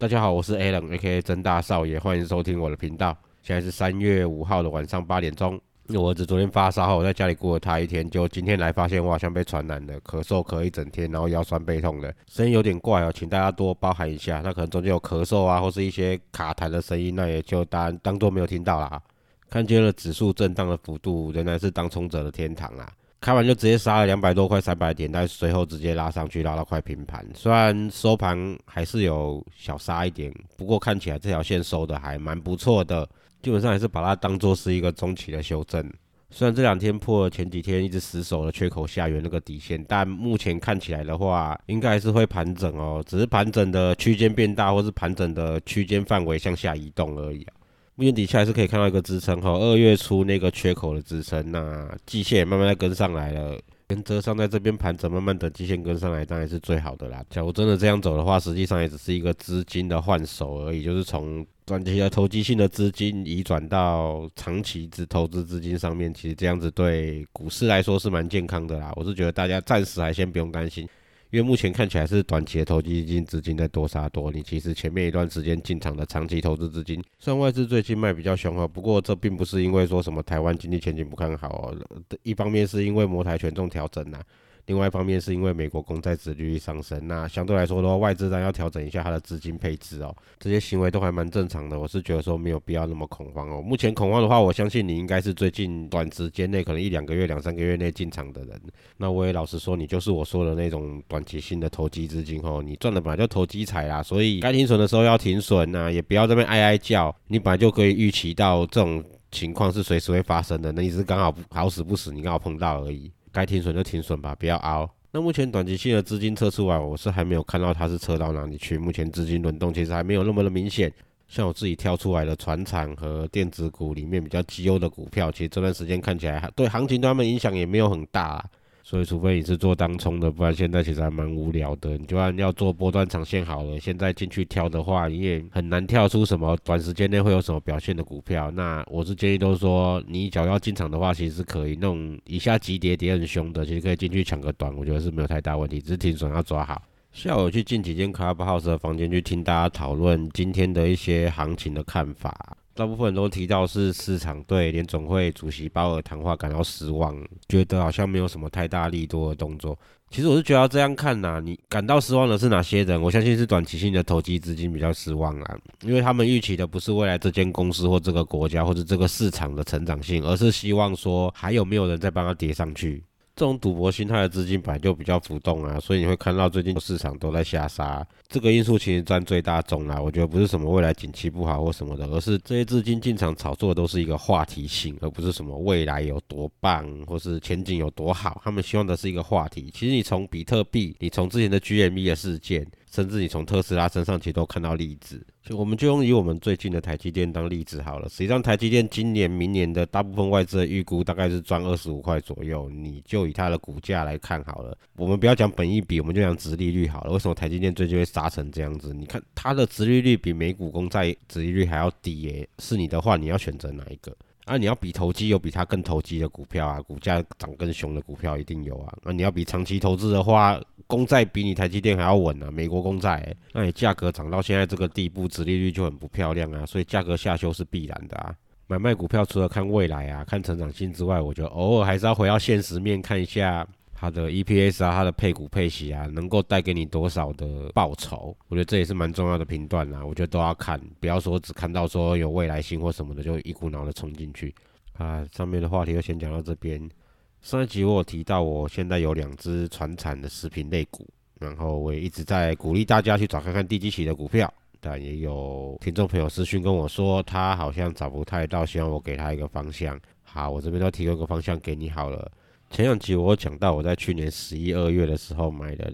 大家好，我是 Alan，A.K.A 真大少爷，欢迎收听我的频道。现在是三月五号的晚上八点钟。我儿子昨天发烧后，我在家里过了他一天，就今天来发现我好像被传染了，咳嗽咳一整天，然后腰酸背痛的，声音有点怪哦，请大家多包涵一下。那可能中间有咳嗽啊，或是一些卡痰的声音，那也就当当做没有听到啦。看见了指数震荡的幅度，仍然是当冲者的天堂啊。开完就直接杀了两百多块三百点，但随后直接拉上去，拉到快平盘。虽然收盘还是有小杀一点，不过看起来这条线收的还蛮不错的。基本上还是把它当做是一个中期的修正。虽然这两天破了前几天一直死守的缺口下缘那个底线，但目前看起来的话，应该还是会盘整哦，只是盘整的区间变大，或是盘整的区间范围向下移动而已。目前底下还是可以看到一个支撑哈，二月初那个缺口的支撑，那季线也慢慢的跟上来了，原则上在这边盘整，慢慢等季线跟上来，当然是最好的啦。假如真的这样走的话，实际上也只是一个资金的换手而已，就是从短期的投机性的资金移转到长期资投资资金上面，其实这样子对股市来说是蛮健康的啦。我是觉得大家暂时还先不用担心。因为目前看起来是短期的投机基金资金在多杀多，你其实前面一段时间进场的长期投资资金，虽然外资最近卖比较凶哦，不过这并不是因为说什么台湾经济前景不看好哦，一方面是因为摩台权重调整呐。另外一方面是因为美国公债殖利率上升，那相对来说的话，外资然要调整一下它的资金配置哦，这些行为都还蛮正常的。我是觉得说没有必要那么恐慌哦。目前恐慌的话，我相信你应该是最近短时间内可能一两个月、两三个月内进场的人。那我也老实说，你就是我说的那种短期性的投机资金哦，你赚的本来就投机财啦，所以该停损的时候要停损呐，也不要这边哀哀叫。你本来就可以预期到这种情况是随时会发生的，那你是刚好好死不死，你刚好碰到而已。该停损就停损吧，不要熬。那目前短期性的资金撤出来，我是还没有看到它是撤到哪里去。目前资金轮动其实还没有那么的明显。像我自己挑出来的船厂和电子股里面比较绩优的股票，其实这段时间看起来对行情对他们影响也没有很大。所以，除非你是做当冲的，不然现在其实还蛮无聊的。你就算要做波段长线好了，现在进去挑的话，你也很难跳出什么短时间内会有什么表现的股票。那我是建议都说，你只要进场的话，其实是可以弄一下急跌跌很凶的，其实可以进去抢个短，我觉得是没有太大问题，只是停损要抓好。下午去进几间 Clubhouse 的房间去听大家讨论今天的一些行情的看法。大部分人都提到是市场对联总会主席鲍尔谈话感到失望，觉得好像没有什么太大力多的动作。其实我是觉得这样看呐，你感到失望的是哪些人？我相信是短期性的投机资金比较失望啊，因为他们预期的不是未来这间公司或这个国家或者这个市场的成长性，而是希望说还有没有人再帮他叠上去。这种赌博心态的资金本来就比较浮动啊，所以你会看到最近市场都在下杀，这个因素其实占最大重啦。我觉得不是什么未来景气不好或什么的，而是这些资金进场炒作都是一个话题性，而不是什么未来有多棒或是前景有多好。他们希望的是一个话题。其实你从比特币，你从之前的 GME 的事件。甚至你从特斯拉身上其实都看到例子，所以我们就用以我们最近的台积电当例子好了。实际上台积电今年、明年的大部分外资的预估大概是赚二十五块左右，你就以它的股价来看好了。我们不要讲本益比，我们就讲殖利率好了。为什么台积电最近会杀成这样子？你看它的殖利率比美股公债殖利率还要低耶。是你的话，你要选择哪一个？啊，你要比投机有比它更投机的股票啊，股价涨更凶的股票一定有啊。那你要比长期投资的话，公债比你台积电还要稳啊，美国公债。那你价格涨到现在这个地步，殖利率就很不漂亮啊，所以价格下修是必然的啊。买卖股票除了看未来啊，看成长性之外，我觉得偶尔还是要回到现实面看一下。它的 EPS 啊，它的配股配息啊，能够带给你多少的报酬？我觉得这也是蛮重要的评断啦。我觉得都要看，不要说只看到说有未来性或什么的，就一股脑的冲进去。啊，上面的话题就先讲到这边。上一集我有提到，我现在有两只传产的食品类股，然后我也一直在鼓励大家去找看看低基期的股票。但也有听众朋友私讯跟我说，他好像找不太到，希望我给他一个方向。好，我这边都提供个方向给你好了。前两集我有讲到，我在去年十一二月的时候买的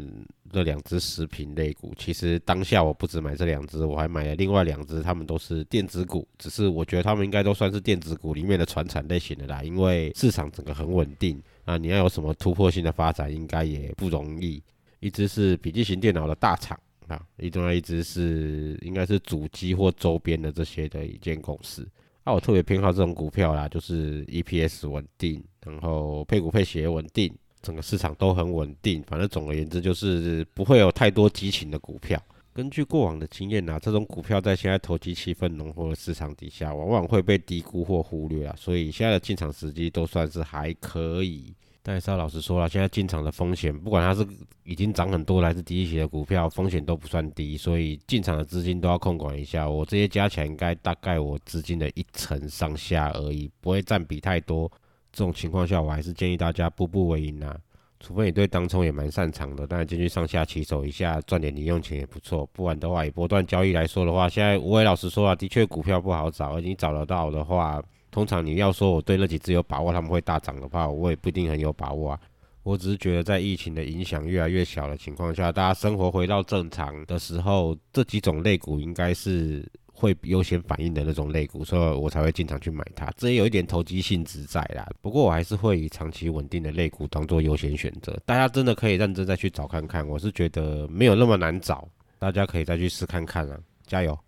那两只食品类股，其实当下我不止买这两只，我还买了另外两只，他们都是电子股，只是我觉得他们应该都算是电子股里面的传产类型的啦，因为市场整个很稳定啊，你要有什么突破性的发展，应该也不容易。一只是笔记型电脑的大厂啊，另外一只是应该是主机或周边的这些的一间公司。那我特别偏好这种股票啦，就是 EPS 稳定，然后配股配息也稳定，整个市场都很稳定。反正总而言之，就是不会有太多激情的股票。根据过往的经验啊，这种股票在现在投机气氛浓厚的市场底下，往往会被低估或忽略啊。所以现在的进场时机都算是还可以。但是要老实说了，现在进场的风险，不管它是已经涨很多，还是低一些的股票，风险都不算低，所以进场的资金都要控管一下。我这些加起来应该大概我资金的一成上下而已，不会占比太多。这种情况下，我还是建议大家步步为营啊，除非你对当冲也蛮擅长的，但进去上下起手一下，赚点零用钱也不错。不然的话，以波段交易来说的话，现在我也老实说啊，的确股票不好找，而你找得到的话。通常你要说我对那几只有把握，他们会大涨的话，我也不一定很有把握啊。我只是觉得在疫情的影响越来越小的情况下，大家生活回到正常的时候，这几种类股应该是会优先反应的那种类股，所以我才会经常去买它。这也有一点投机性质在啦。不过我还是会以长期稳定的类股当做优先选择。大家真的可以认真再去找看看，我是觉得没有那么难找，大家可以再去试看看啊，加油！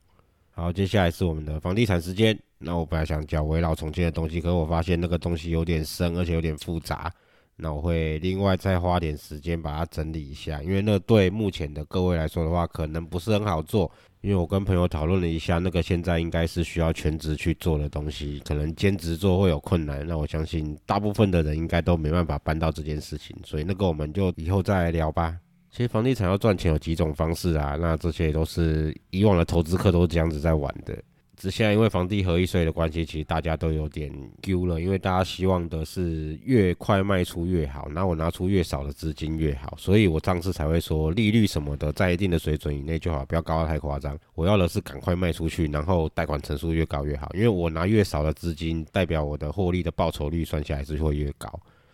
好，接下来是我们的房地产时间。那我本来想讲围绕重建的东西，可是我发现那个东西有点深，而且有点复杂。那我会另外再花点时间把它整理一下，因为那对目前的各位来说的话，可能不是很好做。因为我跟朋友讨论了一下，那个现在应该是需要全职去做的东西，可能兼职做会有困难。那我相信大部分的人应该都没办法办到这件事情，所以那个我们就以后再来聊吧。其实房地产要赚钱有几种方式啊，那这些都是以往的投资客都是这样子在玩的。只现在因为房地合一税的关系，其实大家都有点丢了，因为大家希望的是越快卖出越好，那我拿出越少的资金越好，所以我上次才会说利率什么的在一定的水准以内就好，不要高得太夸张。我要的是赶快卖出去，然后贷款成数越高越好，因为我拿越少的资金，代表我的获利的报酬率算下来是会越高。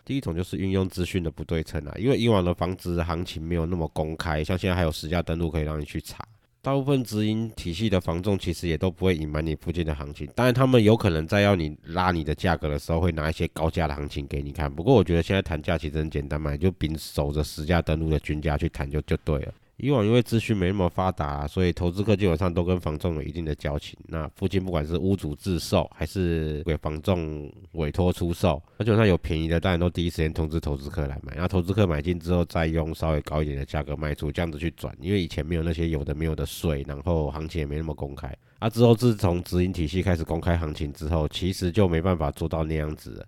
第一种就是运用资讯的不对称啊，因为以往的房子行情没有那么公开，像现在还有实价登录可以让你去查。大部分直营体系的房仲其实也都不会隐瞒你附近的行情，当然他们有可能在要你拉你的价格的时候，会拿一些高价的行情给你看。不过我觉得现在谈价其实很简单嘛，就凭守着实价登录的均价去谈就就对了。以往因为资讯没那么发达，所以投资客基本上都跟房仲有一定的交情。那附近不管是屋主自售还是给房仲委托出售，那基本上有便宜的，当然都第一时间通知投资客来买。然后投资客买进之后，再用稍微高一点的价格卖出，这样子去转。因为以前没有那些有的没有的税，然后行情也没那么公开。啊，之后自从直营体系开始公开行情之后，其实就没办法做到那样子了。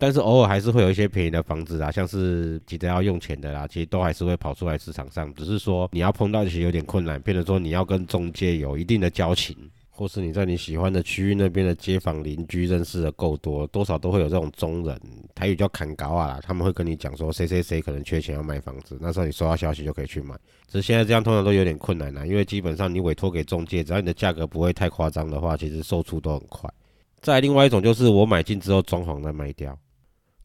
但是偶尔还是会有一些便宜的房子啊，像是急着要用钱的啦，其实都还是会跑出来市场上。只是说你要碰到其实有点困难，变成说你要跟中介有一定的交情，或是你在你喜欢的区域那边的街坊邻居认识的够多，多少都会有这种中人，台语叫砍高啊，他们会跟你讲说谁谁谁可能缺钱要卖房子，那时候你收到消息就可以去买。只是现在这样通常都有点困难啦，因为基本上你委托给中介，只要你的价格不会太夸张的话，其实售出都很快。再另外一种就是我买进之后装潢再卖掉。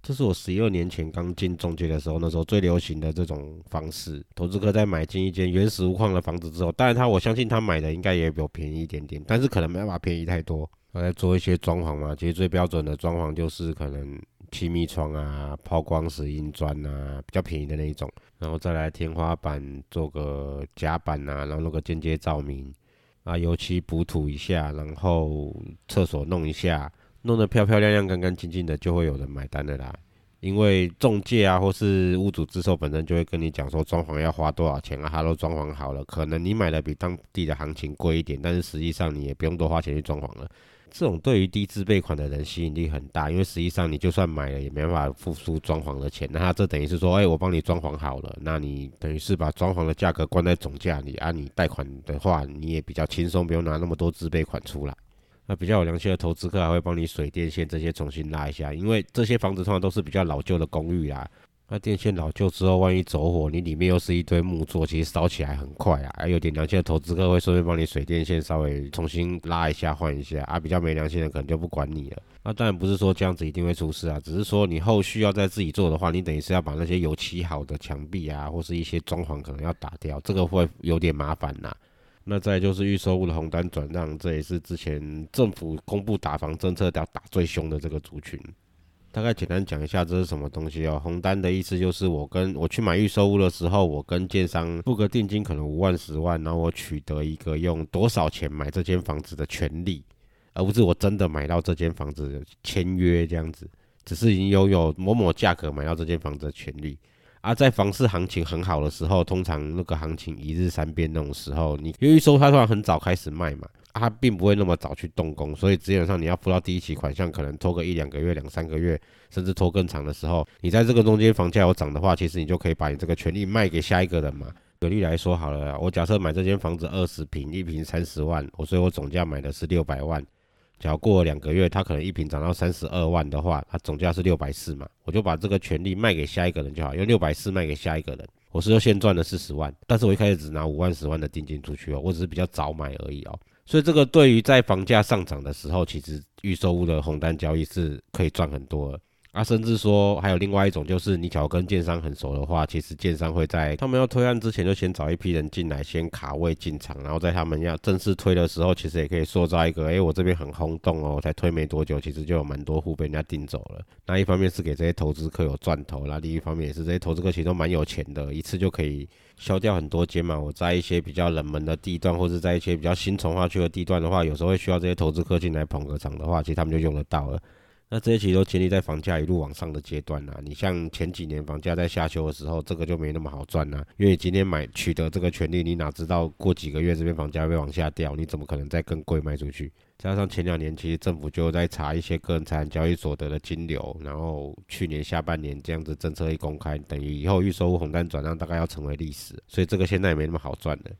这是我十一二年前刚进中介的时候，那时候最流行的这种方式。投资客在买进一间原始无矿的房子之后，当然他我相信他买的应该也比我便宜一点点，但是可能没办法便宜太多。我在做一些装潢嘛，其实最标准的装潢就是可能气密窗啊、抛光石英砖啊，比较便宜的那一种。然后再来天花板做个夹板啊，然后弄个间接照明啊，油漆补涂一下，然后厕所弄一下。弄得漂漂亮亮、干干净净的，就会有人买单的啦。因为中介啊，或是屋主自售本身就会跟你讲说，装潢要花多少钱啊，他都装潢好了。可能你买的比当地的行情贵一点，但是实际上你也不用多花钱去装潢了。这种对于低自备款的人吸引力很大，因为实际上你就算买了，也没办法付出装潢的钱。那他这等于是说，哎，我帮你装潢好了，那你等于是把装潢的价格关在总价里，啊，你贷款的话，你也比较轻松，不用拿那么多自备款出来。那比较有良心的投资客还会帮你水电线这些重新拉一下，因为这些房子通常都是比较老旧的公寓啦。那电线老旧之后，万一走火，你里面又是一堆木座，其实烧起来很快啊。还有点良心的投资客会顺便帮你水电线稍微重新拉一下、换一下啊。比较没良心的可能就不管你了。那当然不是说这样子一定会出事啊，只是说你后续要再自己做的话，你等于是要把那些油漆好的墙壁啊，或是一些装潢可能要打掉，这个会有点麻烦呐。那再就是预售物的红单转让，这也是之前政府公布打房政策要打最凶的这个族群。大概简单讲一下这是什么东西哦。红单的意思就是我跟我去买预售屋的时候，我跟建商付个定金，可能五万、十万，然后我取得一个用多少钱买这间房子的权利，而不是我真的买到这间房子签约这样子，只是已经拥有某某价格买到这间房子的权利。而在房市行情很好的时候，通常那个行情一日三变那种时候，你因为预售它突然很早开始卖嘛。它并不会那么早去动工，所以基本上你要付到第一期款项，可能拖个一两个月、两三个月，甚至拖更长的时候，你在这个中间房价有涨的话，其实你就可以把你这个权利卖给下一个人嘛。举例来说好了，我假设买这间房子二十平，一平三十万，我所以我总价买的是六百万。只要过了两个月，它可能一平涨到三十二万的话，它总价是六百四嘛，我就把这个权利卖给下一个人就好，用六百四卖给下一个人，我是又现赚了四十万，但是我一开始只拿五万、十万的定金出去哦，我只是比较早买而已哦。所以这个对于在房价上涨的时候，其实预售屋的红单交易是可以赚很多的。啊，甚至说还有另外一种，就是你只要跟建商很熟的话，其实建商会在他们要推案之前，就先找一批人进来，先卡位进场，然后在他们要正式推的时候，其实也可以塑造一个，哎，我这边很轰动哦，才推没多久，其实就有蛮多户被人家订走了。那一方面是给这些投资客有赚头，那另一方面也是这些投资客其实都蛮有钱的，一次就可以消掉很多间嘛。我在一些比较冷门的地段，或者在一些比较新从化区的地段的话，有时候会需要这些投资客进来捧个场的话，其实他们就用得到了。那这些其实都建立在房价一路往上的阶段啦。你像前几年房价在下修的时候，这个就没那么好赚啦。因为你今天买取得这个权利，你哪知道过几个月这边房价会往下掉？你怎么可能再更贵卖出去？加上前两年其实政府就在查一些个人财产交易所得的金流，然后去年下半年这样子政策一公开，等于以后预售红单转让大概要成为历史，所以这个现在也没那么好赚了。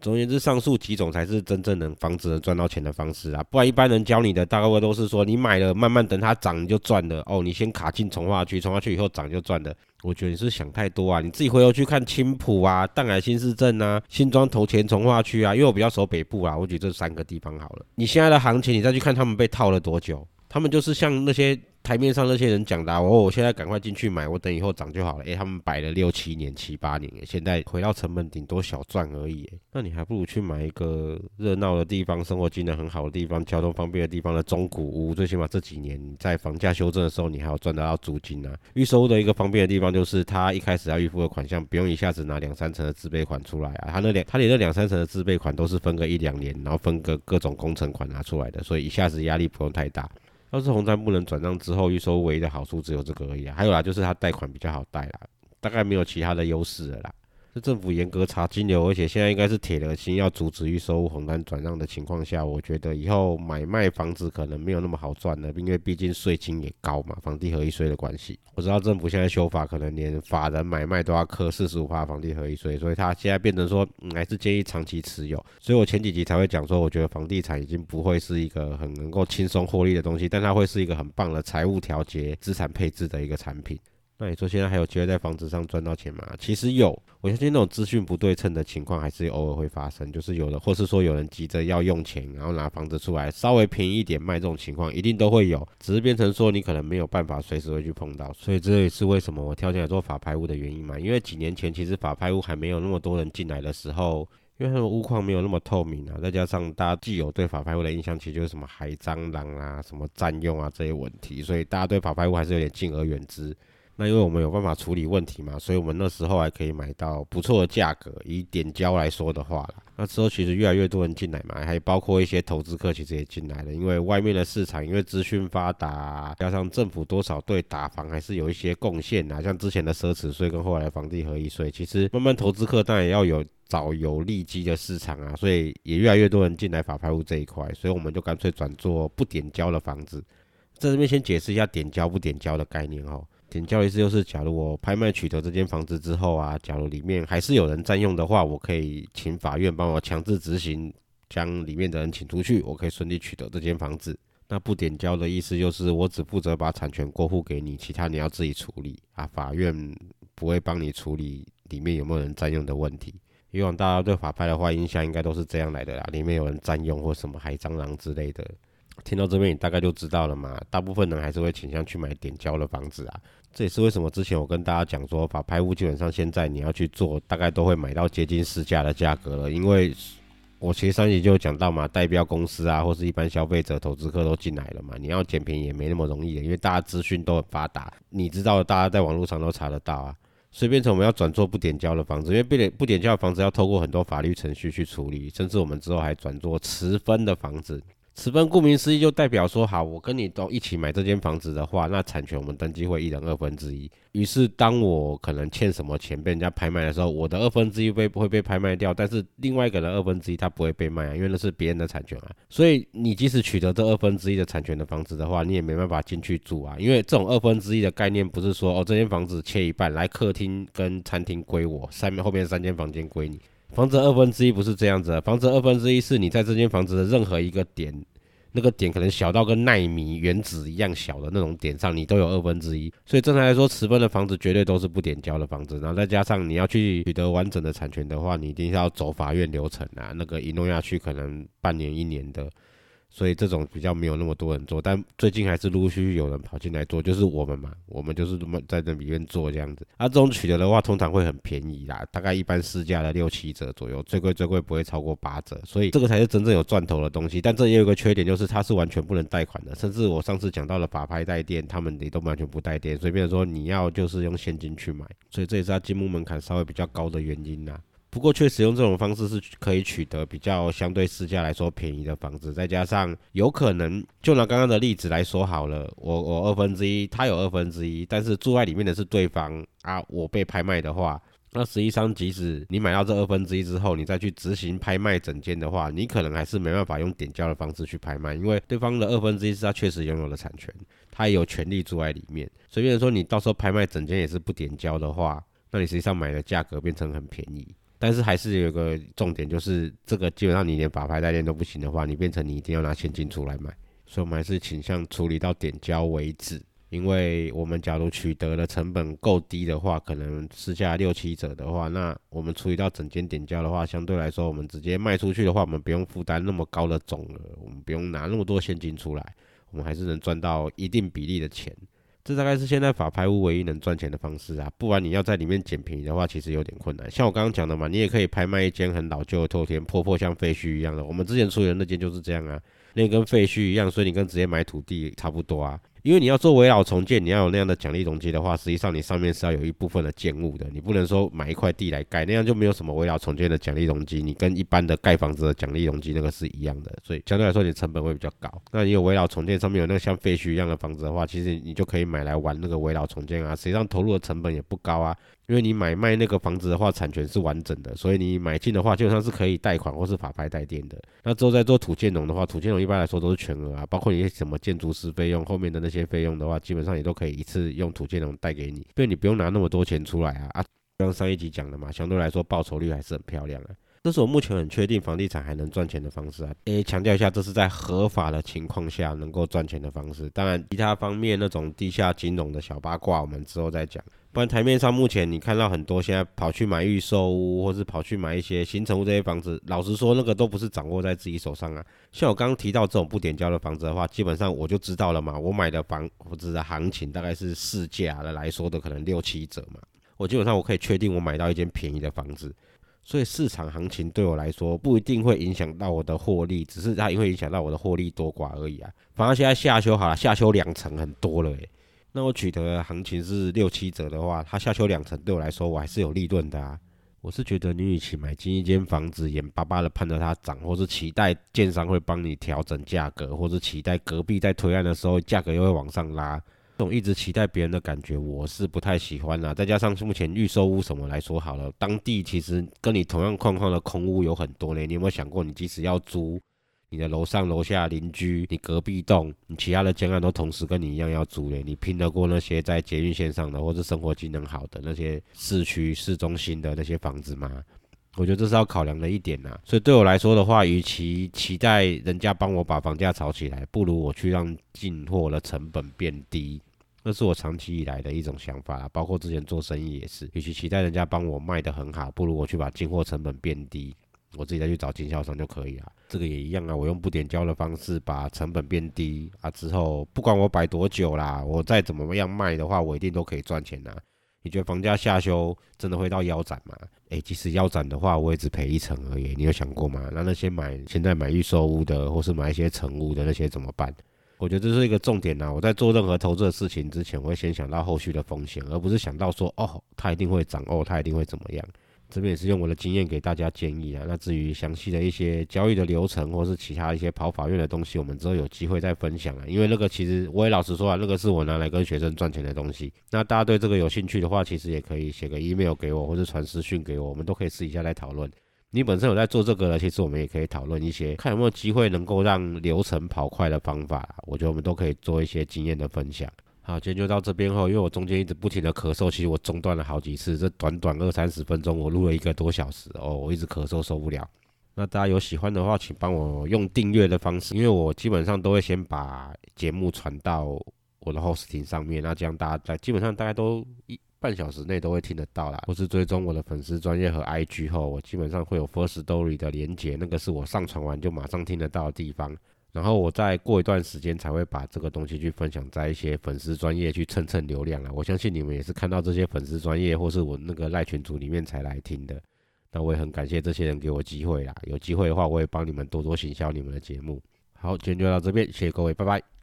总而言之，上述几种才是真正能防止能赚到钱的方式啊！不然一般人教你的大概都是说，你买了慢慢等它涨你就赚了哦。你先卡进从化区，从化区以后涨就赚了。我觉得你是想太多啊！你自己回头去看青浦啊、淡海新市镇啊、新庄头前从化区啊，因为我比较熟北部啊，我举这三个地方好了。你现在的行情，你再去看他们被套了多久，他们就是像那些。台面上那些人讲的，我我现在赶快进去买，我等以后涨就好了。诶，他们摆了六七年、七八年，现在回到成本顶多小赚而已。那你还不如去买一个热闹的地方、生活机能很好的地方、交通方便的地方的中古屋。最起码这几年在房价修正的时候，你还要赚得到租金啊。预收的一个方便的地方就是，他一开始要预付的款项不用一下子拿两三成的自备款出来啊。他那两他连那两三成的自备款都是分个一两年，然后分个各种工程款拿出来的，所以一下子压力不用太大。要是红杉不能转让之后，预收唯一的好处只有这个而已啊。还有啦，就是它贷款比较好贷啦，大概没有其他的优势了啦。政府严格查金流，而且现在应该是铁了心要阻止预收红单转让的情况下，我觉得以后买卖房子可能没有那么好赚了，因为毕竟税金也高嘛，房地合一税的关系。我知道政府现在修法，可能连法人买卖都要课四十五趴房地合一税，所以他现在变成说，还是建议长期持有。所以我前几集才会讲说，我觉得房地产已经不会是一个很能够轻松获利的东西，但它会是一个很棒的财务调节、资产配置的一个产品。那你说现在还有机会在房子上赚到钱吗？其实有，我相信那种资讯不对称的情况还是偶尔会发生，就是有的，或是说有人急着要用钱，然后拿房子出来稍微便宜一点卖，这种情况一定都会有，只是变成说你可能没有办法随时会去碰到，所以这也是为什么我跳进来做法拍屋的原因嘛。因为几年前其实法拍屋还没有那么多人进来的时候，因为他们屋况没有那么透明啊，再加上大家既有对法拍屋的印象，其实就是什么海蟑螂啊、什么占用啊这些问题，所以大家对法拍屋还是有点敬而远之。那因为我们有办法处理问题嘛，所以我们那时候还可以买到不错的价格。以点交来说的话那之后其实越来越多人进来嘛，还包括一些投资客其实也进来了。因为外面的市场，因为资讯发达，加上政府多少对打房还是有一些贡献啊，像之前的奢侈税跟后来房地合一税，其实慢慢投资客当然也要有找有利基的市场啊，所以也越来越多人进来法拍屋这一块，所以我们就干脆转做不点交的房子。在这边先解释一下点交不点交的概念哦。点交意思就是，假如我拍卖取得这间房子之后啊，假如里面还是有人占用的话，我可以请法院帮我强制执行，将里面的人请出去，我可以顺利取得这间房子。那不点交的意思就是我只负责把产权过户给你，其他你要自己处理啊，法院不会帮你处理里面有没有人占用的问题。以往大家对法拍的话印象应该都是这样来的啦，里面有人占用或什么海蟑螂之类的。听到这边你大概就知道了嘛，大部分人还是会倾向去买点交的房子啊。这也是为什么之前我跟大家讲说，法拍屋基本上现在你要去做，大概都会买到接近市价的价格了，因为。我其实上集就讲到嘛，代表公司啊，或是一般消费者、投资客都进来了嘛，你要捡便宜也没那么容易的，因为大家资讯都很发达，你知道，大家在网络上都查得到啊。所以变成我们要转做不点交的房子，因为不点不点交的房子要透过很多法律程序去处理，甚至我们之后还转做持分的房子。持分顾名思义就代表说，好，我跟你都一起买这间房子的话，那产权我们登记会一人二分之一。于是当我可能欠什么钱被人家拍卖的时候，我的二分之一被会被拍卖掉，但是另外一个人二分之一他不会被卖啊，因为那是别人的产权啊。所以你即使取得这二分之一的产权的房子的话，你也没办法进去住啊，因为这种二分之一的概念不是说哦这间房子切一半来客厅跟餐厅归我，三后面三间房间归你。房子二分之一不是这样子，房子二分之一是你在这间房子的任何一个点，那个点可能小到跟纳米原子一样小的那种点上，你都有二分之一。所以正常来说，持分的房子绝对都是不点交的房子。然后再加上你要去取得完整的产权的话，你一定是要走法院流程啊，那个一弄下去可能半年一年的。所以这种比较没有那么多人做，但最近还是陆续有人跑进来做，就是我们嘛，我们就是这么在这里面做这样子。啊，这种取得的话，通常会很便宜啦，大概一般市价的六七折左右，最贵最贵不会超过八折。所以这个才是真正有赚头的东西。但这也有个缺点，就是它是完全不能贷款的，甚至我上次讲到了法拍贷店，他们也都完全不贷店，所以变成说你要就是用现金去买，所以这也是它进目门槛稍微比较高的原因呐。不过，确实用这种方式是可以取得比较相对市价来说便宜的房子，再加上有可能，就拿刚刚的例子来说好了，我我二分之一，他有二分之一，但是住在里面的是对方啊，我被拍卖的话，那实际上即使你买到这二分之一之后，你再去执行拍卖整间的话，你可能还是没办法用点交的方式去拍卖，因为对方的二分之一是他确实拥有的产权，他也有权利住在里面。所以，说你到时候拍卖整间也是不点交的话，那你实际上买的价格变成很便宜。但是还是有个重点，就是这个基本上你连法拍代练都不行的话，你变成你一定要拿现金出来买。所以我们还是倾向处理到点交为止，因为我们假如取得的成本够低的话，可能市价六七折的话，那我们处理到整间点交的话，相对来说我们直接卖出去的话，我们不用负担那么高的总额，我们不用拿那么多现金出来，我们还是能赚到一定比例的钱。这大概是现在法拍屋唯一能赚钱的方式啊，不然你要在里面捡便宜的话，其实有点困难。像我刚刚讲的嘛，你也可以拍卖一间很老旧的透天，破破像废墟一样的。我们之前出的那间就是这样啊，那跟废墟一样，所以你跟直接买土地差不多啊。因为你要做围绕重建，你要有那样的奖励容积的话，实际上你上面是要有一部分的建物的，你不能说买一块地来盖，那样就没有什么围绕重建的奖励容积，你跟一般的盖房子的奖励容积那个是一样的，所以相对来说你成本会比较高。那你有围绕重建上面有那个像废墟一样的房子的话，其实你就可以买来玩那个围绕重建啊，实际上投入的成本也不高啊。因为你买卖那个房子的话，产权是完整的，所以你买进的话，基本上是可以贷款或是法拍贷店的。那之后再做土建农的话，土建农一般来说都是全额啊，包括你什么建筑师费用、后面的那些些费用的话，基本上也都可以一次用土建龙贷给你，所以你不用拿那么多钱出来啊。啊，刚上一集讲的嘛，相对来说报酬率还是很漂亮的。这是我目前很确定房地产还能赚钱的方式啊。诶，强调一下，这是在合法的情况下能够赚钱的方式。当然，其他方面那种地下金融的小八卦，我们之后再讲。不然台面上目前你看到很多现在跑去买预售屋，或是跑去买一些新城屋这些房子，老实说，那个都不是掌握在自己手上啊。像我刚刚提到这种不点交的房子的话，基本上我就知道了嘛。我买的房子的行情大概是市价的来说的可能六七折嘛。我基本上我可以确定我买到一间便宜的房子。所以市场行情对我来说不一定会影响到我的获利，只是它也会影响到我的获利多寡而已啊。反而现在下修好了，下修两成很多了诶。那我取得行情是六七折的话，它下修两成对我来说我还是有利润的啊。我是觉得你与其买进一间房子，眼巴巴的盼着它涨，或是期待建商会帮你调整价格，或是期待隔壁在推案的时候价格又会往上拉。这种一直期待别人的感觉，我是不太喜欢啦。再加上目前预售屋什么来说好了，当地其实跟你同样况况的空屋有很多呢。你有没有想过，你即使要租，你的楼上楼下邻居，你隔壁栋，你其他的监案都同时跟你一样要租嘞？你拼得过那些在捷运线上的，或者生活机能好的那些市区市中心的那些房子吗？我觉得这是要考量的一点呐。所以对我来说的话，与其期待人家帮我把房价炒起来，不如我去让进货的成本变低。这是我长期以来的一种想法啦，包括之前做生意也是，与其期待人家帮我卖的很好，不如我去把进货成本变低，我自己再去找经销商就可以了。这个也一样啊，我用不点胶的方式把成本变低啊，之后不管我摆多久啦，我再怎么样卖的话，我一定都可以赚钱呐。你觉得房价下修真的会到腰斩吗？诶，即使腰斩的话，我也只赔一成而已。你有想过吗？那那些买现在买预售屋的，或是买一些成屋的那些怎么办？我觉得这是一个重点呐。我在做任何投资的事情之前，我会先想到后续的风险，而不是想到说哦，它一定会涨，哦，它一定会怎么样。这边也是用我的经验给大家建议啊。那至于详细的一些交易的流程，或是其他一些跑法院的东西，我们之后有机会再分享啊。因为那个其实我也老实说啊，那个是我拿来跟学生赚钱的东西。那大家对这个有兴趣的话，其实也可以写个 email 给我，或者传私讯给我，我们都可以私底下来讨论。你本身有在做这个的，其实我们也可以讨论一些，看有没有机会能够让流程跑快的方法。我觉得我们都可以做一些经验的分享。好，今天就到这边后，因为我中间一直不停的咳嗽，其实我中断了好几次。这短短二三十分钟，我录了一个多小时哦，我一直咳嗽受不了。那大家有喜欢的话，请帮我用订阅的方式，因为我基本上都会先把节目传到我的 hosting 上面，那这样大家在基本上大家都一。半小时内都会听得到啦。或是追踪我的粉丝专业和 IG 后，我基本上会有 First Story 的连接，那个是我上传完就马上听得到的地方。然后我再过一段时间才会把这个东西去分享在一些粉丝专业去蹭蹭流量啊。我相信你们也是看到这些粉丝专业或是我那个赖群组里面才来听的。那我也很感谢这些人给我机会啦。有机会的话，我也帮你们多多行销你们的节目。好，今天就到这边，谢谢各位，拜拜。